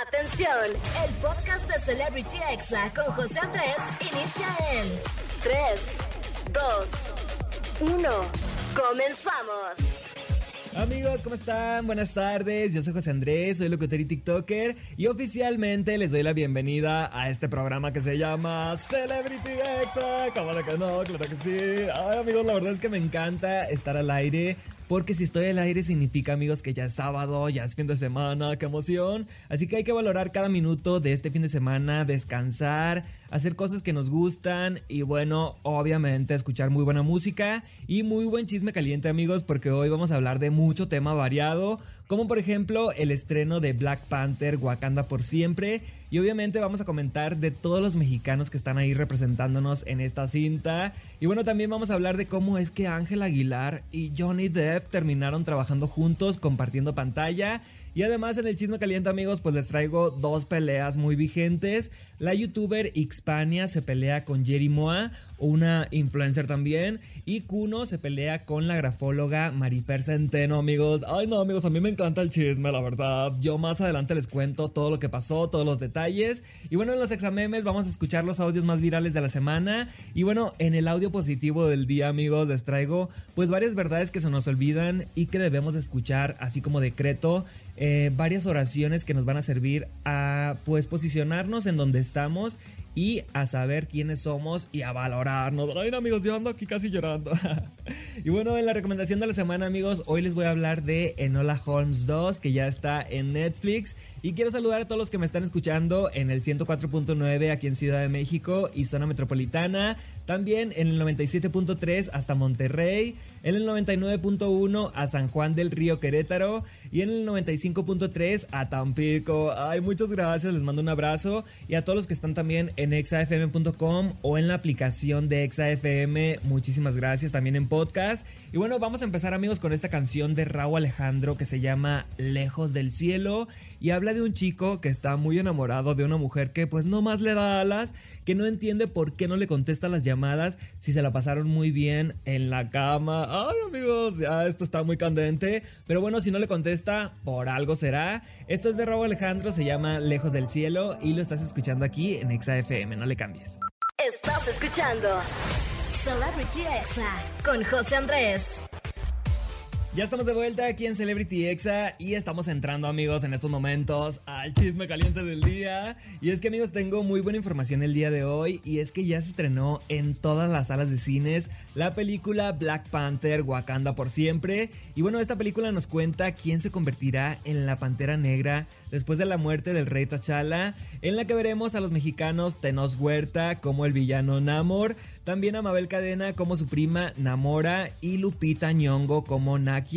Atención, el podcast de Celebrity Exa con José Andrés inicia en 3, 2, 1. Comenzamos. Amigos, ¿cómo están? Buenas tardes, yo soy José Andrés, soy locutor y TikToker y oficialmente les doy la bienvenida a este programa que se llama Celebrity Exa. ¿Cómo que no? Claro que sí. Ay, amigos, la verdad es que me encanta estar al aire porque si estoy al aire significa, amigos, que ya es sábado, ya es fin de semana, qué emoción. Así que hay que valorar cada minuto de este fin de semana, descansar, hacer cosas que nos gustan y bueno, obviamente escuchar muy buena música y muy buen chisme caliente, amigos, porque hoy vamos a hablar de mucho tema variado, como por ejemplo el estreno de Black Panther Wakanda por siempre y obviamente vamos a comentar de todos los mexicanos que están ahí representándonos en esta cinta. Y bueno, también vamos a hablar de cómo es que Ángel Aguilar y Johnny Depp terminaron trabajando juntos, compartiendo pantalla. Y además en el chisme caliente amigos pues les traigo dos peleas muy vigentes. La youtuber Xpania se pelea con Jerry Moa, una influencer también. Y Kuno se pelea con la grafóloga Marifer Centeno amigos. Ay no amigos, a mí me encanta el chisme la verdad. Yo más adelante les cuento todo lo que pasó, todos los detalles y bueno, en los examemes vamos a escuchar los audios más virales de la semana. Y bueno, en el audio positivo del día, amigos, les traigo pues varias verdades que se nos olvidan y que debemos escuchar, así como decreto, eh, varias oraciones que nos van a servir a pues posicionarnos en donde estamos y a saber quiénes somos y a valorarnos. Ay, amigos, yo ando aquí casi llorando. y bueno, en la recomendación de la semana, amigos, hoy les voy a hablar de Enola Holmes 2, que ya está en Netflix. Y quiero saludar a todos los que me están escuchando en el 104.9 aquí en Ciudad de México y zona metropolitana. También en el 97.3 hasta Monterrey. En el 99.1 a San Juan del Río Querétaro. Y en el 95.3 a Tampico. Ay, muchas gracias, les mando un abrazo. Y a todos los que están también exafm.com o en la aplicación de exafm, muchísimas gracias también en podcast. Y bueno, vamos a empezar amigos con esta canción de Raúl Alejandro que se llama Lejos del Cielo. Y habla de un chico que está muy enamorado de una mujer que pues no más le da alas, que no entiende por qué no le contesta las llamadas si se la pasaron muy bien en la cama. Ay amigos, ya esto está muy candente. Pero bueno, si no le contesta, por algo será. Esto es de Raúl Alejandro, se llama Lejos del Cielo y lo estás escuchando aquí en Exa FM, no le cambies. Estás escuchando Celebrity Exa con José Andrés. Ya estamos de vuelta aquí en Celebrity Exa y estamos entrando amigos en estos momentos al chisme caliente del día. Y es que amigos tengo muy buena información el día de hoy y es que ya se estrenó en todas las salas de cines la película Black Panther Wakanda por siempre. Y bueno, esta película nos cuenta quién se convertirá en la Pantera Negra después de la muerte del rey T'Challa, en la que veremos a los mexicanos Tenos Huerta como el villano Namor, también a Mabel Cadena como su prima Namora y Lupita Nyong'o como Nak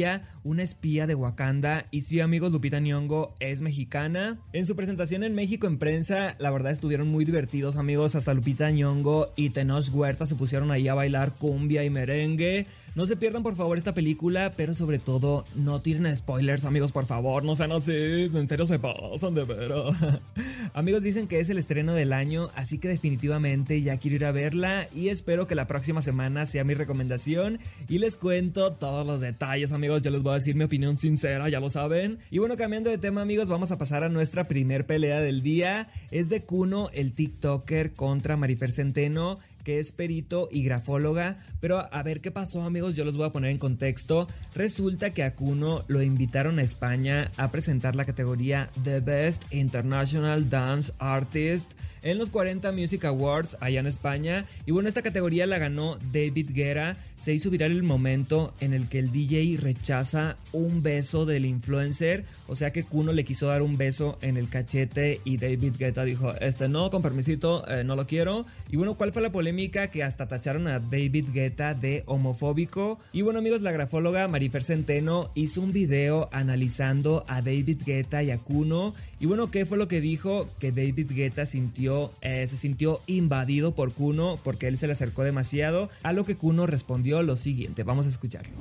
una espía de Wakanda. Y sí, amigos, Lupita Nyong'o es mexicana. En su presentación en México en prensa, la verdad estuvieron muy divertidos, amigos. Hasta Lupita Nyong'o y Tenoch Huerta se pusieron ahí a bailar cumbia y merengue. No se pierdan por favor esta película, pero sobre todo no tiren spoilers, amigos, por favor, no sean así, en serio se pasan de veras. amigos dicen que es el estreno del año, así que definitivamente ya quiero ir a verla y espero que la próxima semana sea mi recomendación y les cuento todos los detalles, amigos, ya les voy a decir mi opinión sincera, ya lo saben. Y bueno, cambiando de tema, amigos, vamos a pasar a nuestra primer pelea del día. Es de Kuno, el TikToker contra Marifer Centeno que es perito y grafóloga. Pero a ver qué pasó, amigos, yo los voy a poner en contexto. Resulta que a Kuno lo invitaron a España a presentar la categoría The Best International Dance Artist en los 40 Music Awards allá en España. Y bueno, esta categoría la ganó David Guerra. Se hizo viral el momento en el que el DJ rechaza un beso del influencer. O sea que Kuno le quiso dar un beso en el cachete y David Guetta dijo, este no, con permisito, eh, no lo quiero. Y bueno, ¿cuál fue la polémica? Que hasta tacharon a David Guetta de homofóbico. Y bueno amigos, la grafóloga Marifer Centeno hizo un video analizando a David Guetta y a Kuno. Y bueno, ¿qué fue lo que dijo? Que David Guetta sintió eh, se sintió invadido por Kuno porque él se le acercó demasiado, a lo que Kuno respondió lo siguiente, vamos a escucharlo.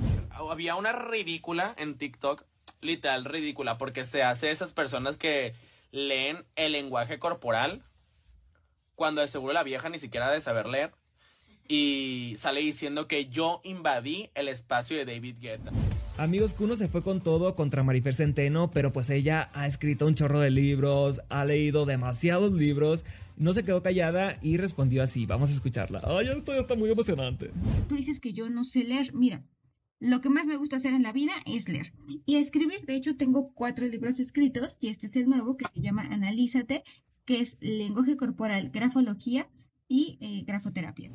Había una ridícula en TikTok, literal ridícula, porque se hace esas personas que leen el lenguaje corporal cuando de seguro la vieja ni siquiera de saber leer y sale diciendo que yo invadí el espacio de David Guetta. Amigos, Kuno se fue con todo contra Marifer Centeno, pero pues ella ha escrito un chorro de libros, ha leído demasiados libros, no se quedó callada y respondió así. Vamos a escucharla. Ay, esto ya está muy emocionante. Tú dices que yo no sé leer. Mira, lo que más me gusta hacer en la vida es leer y escribir. De hecho, tengo cuatro libros escritos y este es el nuevo que se llama Analízate, que es lenguaje corporal, grafología y eh, grafoterapias.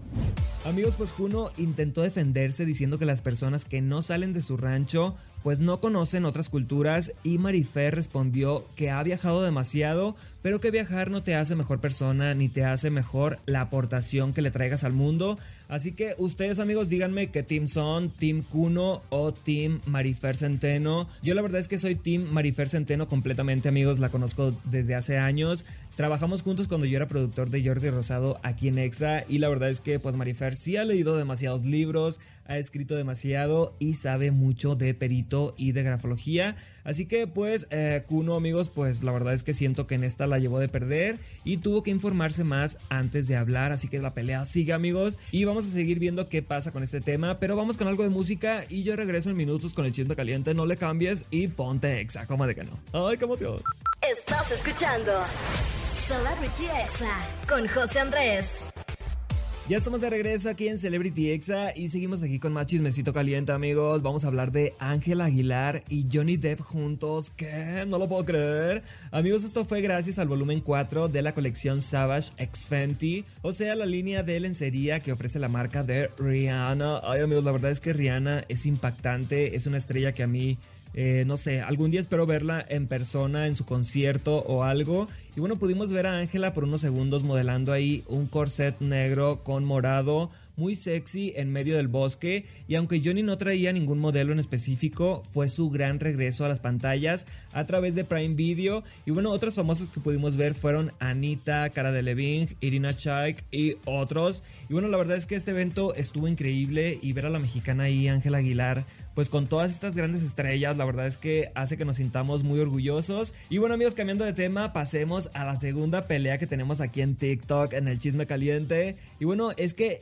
Amigos, pues Kuno intentó defenderse diciendo que las personas que no salen de su rancho pues no conocen otras culturas y Marifer respondió que ha viajado demasiado, pero que viajar no te hace mejor persona ni te hace mejor la aportación que le traigas al mundo. Así que ustedes amigos díganme qué team son, Team Kuno o Team Marifer Centeno. Yo la verdad es que soy Team Marifer Centeno completamente amigos, la conozco desde hace años. Trabajamos juntos cuando yo era productor de Jordi Rosado aquí en Exa y la verdad es que pues Marifer sí ha leído demasiados libros, ha escrito demasiado y sabe mucho de perito y de grafología. Así que pues eh, Kuno amigos pues la verdad es que siento que en esta la llevó de perder y tuvo que informarse más antes de hablar. Así que la pelea sigue amigos y vamos a seguir viendo qué pasa con este tema. Pero vamos con algo de música y yo regreso en minutos con el chisme caliente. No le cambies y ponte exa, como de que no. Ay, qué emoción. Estás escuchando Celebrity Exa con José Andrés. Ya estamos de regreso aquí en Celebrity Exa y seguimos aquí con más chismecito caliente, amigos. Vamos a hablar de Ángel Aguilar y Johnny Depp juntos. ¿Qué? No lo puedo creer. Amigos, esto fue gracias al volumen 4 de la colección Savage X Fenty, o sea, la línea de lencería que ofrece la marca de Rihanna. Ay, amigos, la verdad es que Rihanna es impactante, es una estrella que a mí eh, no sé, algún día espero verla en persona, en su concierto o algo. Y bueno, pudimos ver a Ángela por unos segundos modelando ahí un corset negro con morado, muy sexy en medio del bosque. Y aunque Johnny no traía ningún modelo en específico, fue su gran regreso a las pantallas a través de Prime Video. Y bueno, otros famosos que pudimos ver fueron Anita, Cara de Levine, Irina Shayk y otros. Y bueno, la verdad es que este evento estuvo increíble y ver a la mexicana ahí, Ángela Aguilar, pues con todas estas grandes estrellas, la verdad es que hace que nos sintamos muy orgullosos. Y bueno amigos, cambiando de tema, pasemos a la segunda pelea que tenemos aquí en TikTok, en el chisme caliente. Y bueno, es que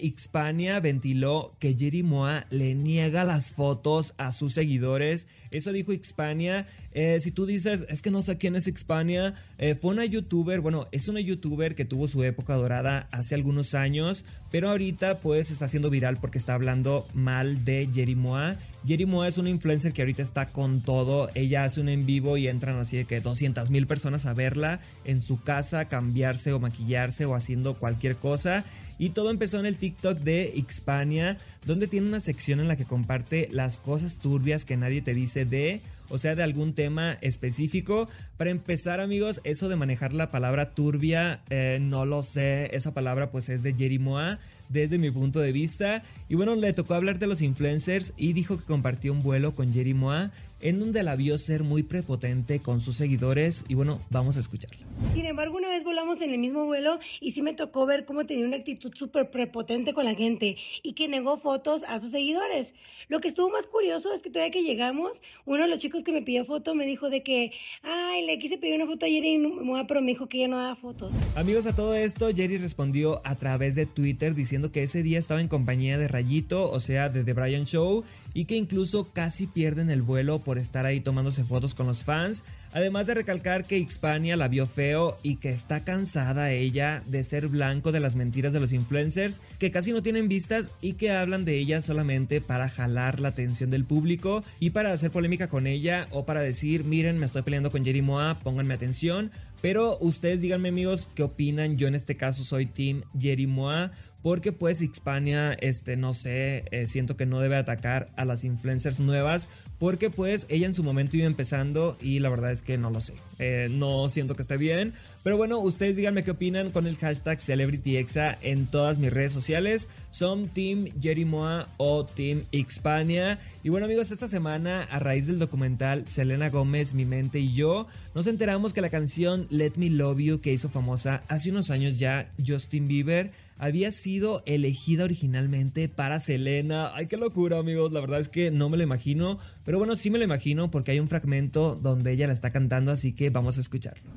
Ventiló que Jerry Moa le niega las fotos a sus seguidores. Eso dijo Xpania. Eh, si tú dices, es que no sé quién es Xpania, eh, fue una youtuber, bueno, es una youtuber que tuvo su época dorada hace algunos años, pero ahorita pues está siendo viral porque está hablando mal de Jerimoa. Jerimoa es una influencer que ahorita está con todo, ella hace un en vivo y entran así de que 200 mil personas a verla en su casa, cambiarse o maquillarse o haciendo cualquier cosa. Y todo empezó en el TikTok de Xpania, donde tiene una sección en la que comparte las cosas turbias que nadie te dice de, o sea, de algún tema específico. Para empezar, amigos, eso de manejar la palabra turbia, eh, no lo sé. Esa palabra pues es de Jerimoa desde mi punto de vista. Y bueno, le tocó hablar de los influencers y dijo que compartió un vuelo con Jerimoa en donde la vio ser muy prepotente con sus seguidores. Y bueno, vamos a escucharla. Sin embargo, una vez volamos en el mismo vuelo y sí me tocó ver cómo tenía una actitud súper prepotente con la gente y que negó fotos a sus seguidores. Lo que estuvo más curioso es que todavía que llegamos, uno de los chicos que me pidió foto me dijo de que, ay, le quise pedir una foto ayer y no, pero me dijo que ya no daba fotos. Amigos, a todo esto, Jerry respondió a través de Twitter diciendo que ese día estaba en compañía de Rayito, o sea, de The Brian Show, y que incluso casi pierden el vuelo por estar ahí tomándose fotos con los fans. Además de recalcar que Xpania la vio feo y que está cansada ella de ser blanco de las mentiras de los influencers que casi no tienen vistas y que hablan de ella solamente para jalar la atención del público y para hacer polémica con ella o para decir miren me estoy peleando con Jerry Moa, pónganme atención. Pero ustedes díganme amigos qué opinan, yo en este caso soy Team Jerry Moa porque pues Xpania, este, no sé, eh, siento que no debe atacar a las influencers nuevas porque pues ella en su momento iba empezando y la verdad es que no lo sé. Eh, no siento que esté bien. Pero bueno, ustedes díganme qué opinan con el hashtag CelebrityExa en todas mis redes sociales. Son Team Jerimoa o Team Xpania. Y bueno amigos, esta semana a raíz del documental Selena Gómez, Mi Mente y Yo, nos enteramos que la canción Let Me Love You que hizo famosa hace unos años ya Justin Bieber había sido elegida originalmente para Selena. Ay, qué locura, amigos. La verdad es que no me lo imagino. Pero bueno, sí me lo imagino porque hay un fragmento donde ella la está cantando, así que vamos a escucharlo.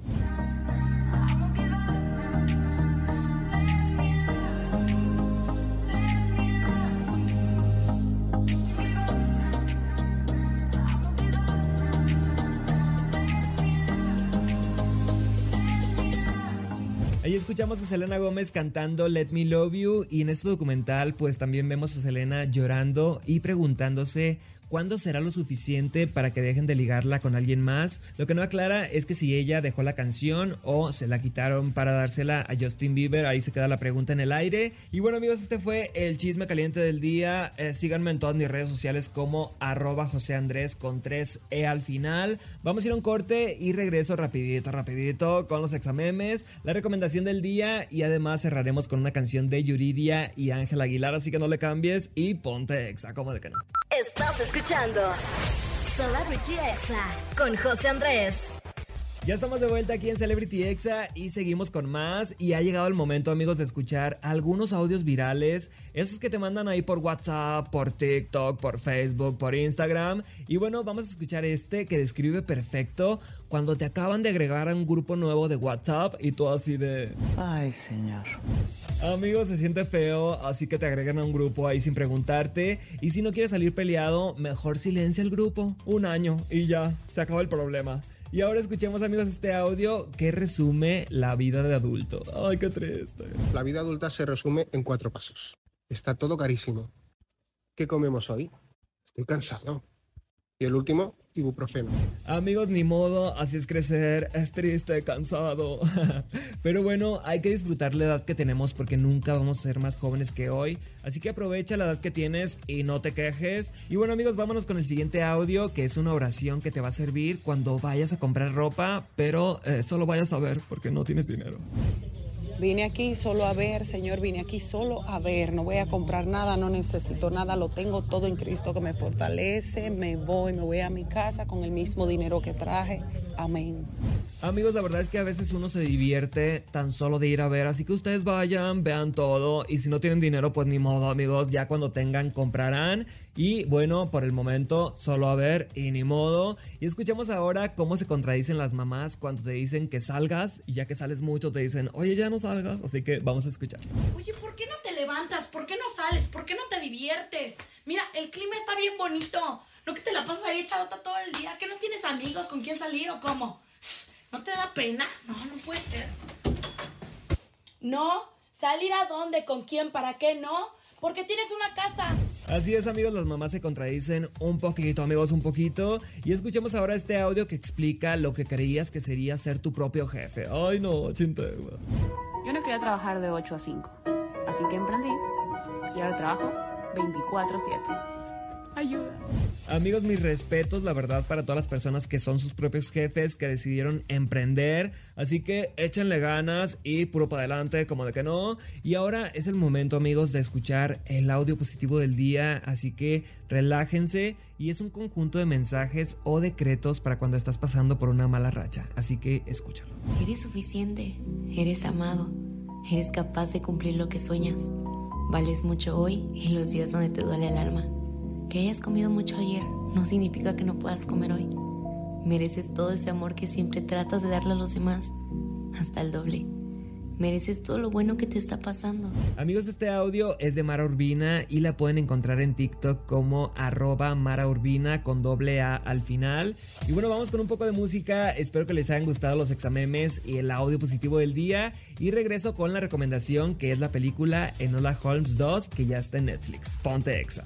Escuchamos a Selena Gómez cantando Let Me Love You y en este documental pues también vemos a Selena llorando y preguntándose ¿Cuándo será lo suficiente para que dejen de ligarla con alguien más? Lo que no aclara es que si ella dejó la canción o se la quitaron para dársela a Justin Bieber, ahí se queda la pregunta en el aire. Y bueno amigos, este fue el chisme caliente del día. Eh, síganme en todas mis redes sociales como arroba José Andrés con 3E al final. Vamos a ir a un corte y regreso rapidito, rapidito con los examemes, la recomendación del día y además cerraremos con una canción de Yuridia y Ángel Aguilar, así que no le cambies y ponte exa, como de que no. Escuchando Celebrity Exa con José Andrés. Ya estamos de vuelta aquí en Celebrity Exa y seguimos con más. Y ha llegado el momento, amigos, de escuchar algunos audios virales. Esos que te mandan ahí por WhatsApp, por TikTok, por Facebook, por Instagram. Y bueno, vamos a escuchar este que describe perfecto cuando te acaban de agregar a un grupo nuevo de WhatsApp y tú así de... Ay, señor. Amigos, se siente feo, así que te agregan a un grupo ahí sin preguntarte. Y si no quieres salir peleado, mejor silencia el grupo. Un año y ya, se acaba el problema. Y ahora escuchemos amigos este audio que resume la vida de adulto. Ay, qué triste. La vida adulta se resume en cuatro pasos. Está todo carísimo. ¿Qué comemos hoy? Estoy cansado. Y el último, ibuprofeno. Amigos, ni modo, así es crecer, es triste, cansado. Pero bueno, hay que disfrutar la edad que tenemos porque nunca vamos a ser más jóvenes que hoy. Así que aprovecha la edad que tienes y no te quejes. Y bueno amigos, vámonos con el siguiente audio que es una oración que te va a servir cuando vayas a comprar ropa, pero eh, solo vayas a ver porque no tienes dinero. Vine aquí solo a ver, Señor, vine aquí solo a ver. No voy a comprar nada, no necesito nada, lo tengo todo en Cristo que me fortalece. Me voy, me voy a mi casa con el mismo dinero que traje. Amén. Amigos, la verdad es que a veces uno se divierte tan solo de ir a ver, así que ustedes vayan, vean todo y si no tienen dinero, pues ni modo, amigos, ya cuando tengan comprarán y bueno, por el momento solo a ver y ni modo. Y escuchemos ahora cómo se contradicen las mamás cuando te dicen que salgas y ya que sales mucho te dicen, oye, ya no salgas. Así que vamos a escuchar. Oye, ¿por qué no te levantas? ¿Por qué no sales? ¿Por qué no te diviertes? Mira, el clima está bien bonito. No que te la pasas ahí echadota todo el día. ¿Que no tienes amigos con quién salir o cómo? ¿No te da pena? No, no puede ser. No, salir a dónde, con quién, para qué no. Porque tienes una casa. Así es, amigos, las mamás se contradicen un poquito, amigos, un poquito. Y escuchemos ahora este audio que explica lo que creías que sería ser tu propio jefe. Ay, no, chinte. Yo no quería trabajar de 8 a 5, así que emprendí y ahora trabajo 24/7. Ayuda. Amigos, mis respetos, la verdad, para todas las personas que son sus propios jefes, que decidieron emprender. Así que échenle ganas y puro para adelante, como de que no. Y ahora es el momento, amigos, de escuchar el audio positivo del día. Así que relájense y es un conjunto de mensajes o decretos para cuando estás pasando por una mala racha. Así que escúchalo. Eres suficiente, eres amado, eres capaz de cumplir lo que sueñas. Vales mucho hoy y los días donde te duele el alma. Que hayas comido mucho ayer no significa que no puedas comer hoy. Mereces todo ese amor que siempre tratas de darle a los demás, hasta el doble. Mereces todo lo bueno que te está pasando. Amigos, este audio es de Mara Urbina y la pueden encontrar en TikTok como arroba Mara Urbina con doble A al final. Y bueno, vamos con un poco de música. Espero que les hayan gustado los examemes y el audio positivo del día. Y regreso con la recomendación que es la película Enola Holmes 2 que ya está en Netflix. Ponte Exa.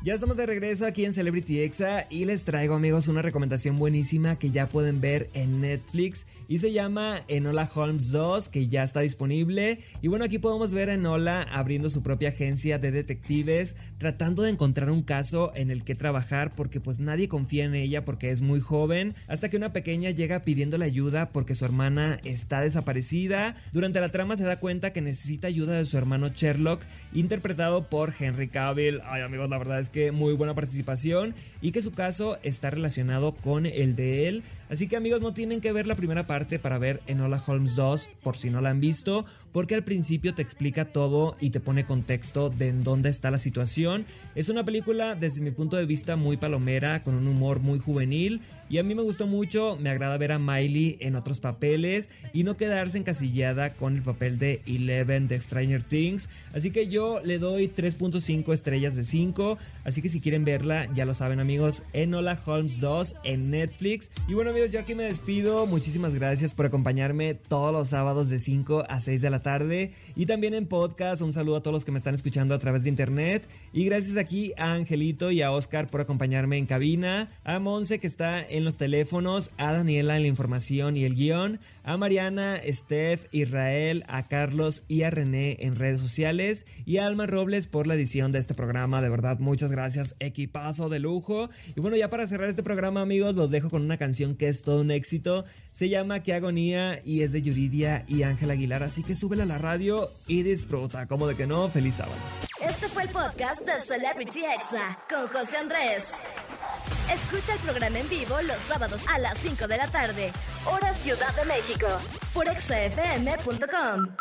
Ya estamos de regreso aquí en Celebrity Exa y les traigo amigos una recomendación buenísima que ya pueden ver en Netflix y se llama Enola Holmes 2 que ya está disponible. Y bueno aquí podemos ver a Enola abriendo su propia agencia de detectives tratando de encontrar un caso en el que trabajar porque pues nadie confía en ella porque es muy joven hasta que una pequeña llega pidiéndole ayuda porque su hermana está desaparecida. Durante la trama se da cuenta que necesita ayuda de su hermano Sherlock interpretado por Henry Cavill. Ay amigos la verdad es que muy buena participación y que su caso está relacionado con el de él. Así que amigos no tienen que ver la primera parte para ver Enola Holmes 2 por si no la han visto, porque al principio te explica todo y te pone contexto de en dónde está la situación. Es una película desde mi punto de vista muy palomera, con un humor muy juvenil y a mí me gustó mucho, me agrada ver a Miley en otros papeles y no quedarse encasillada con el papel de Eleven de Stranger Things. Así que yo le doy 3.5 estrellas de 5. Así que si quieren verla, ya lo saben amigos, Enola Holmes 2 en Netflix. Y bueno amigos, yo aquí me despido. Muchísimas gracias por acompañarme todos los sábados de 5 a 6 de la tarde. Y también en podcast. Un saludo a todos los que me están escuchando a través de internet. Y gracias aquí a Angelito y a Oscar por acompañarme en cabina. A Monse que está en los teléfonos. A Daniela en la información y el guion. A Mariana, Steph, Israel, a Carlos y a René en redes sociales. Y a Alma Robles por la edición de este programa. De verdad, muchas gracias. Equipazo de lujo. Y bueno, ya para cerrar este programa, amigos, los dejo con una canción que es todo un éxito. Se llama Qué agonía y es de Yuridia y Ángel Aguilar. Así que súbela a la radio y disfruta. Como de que no, feliz sábado. Este fue el podcast de Celebrity Exa con José Andrés. Escucha el programa en vivo los sábados a las 5 de la tarde, hora Ciudad de México, por exafm.com.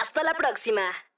Hasta la próxima.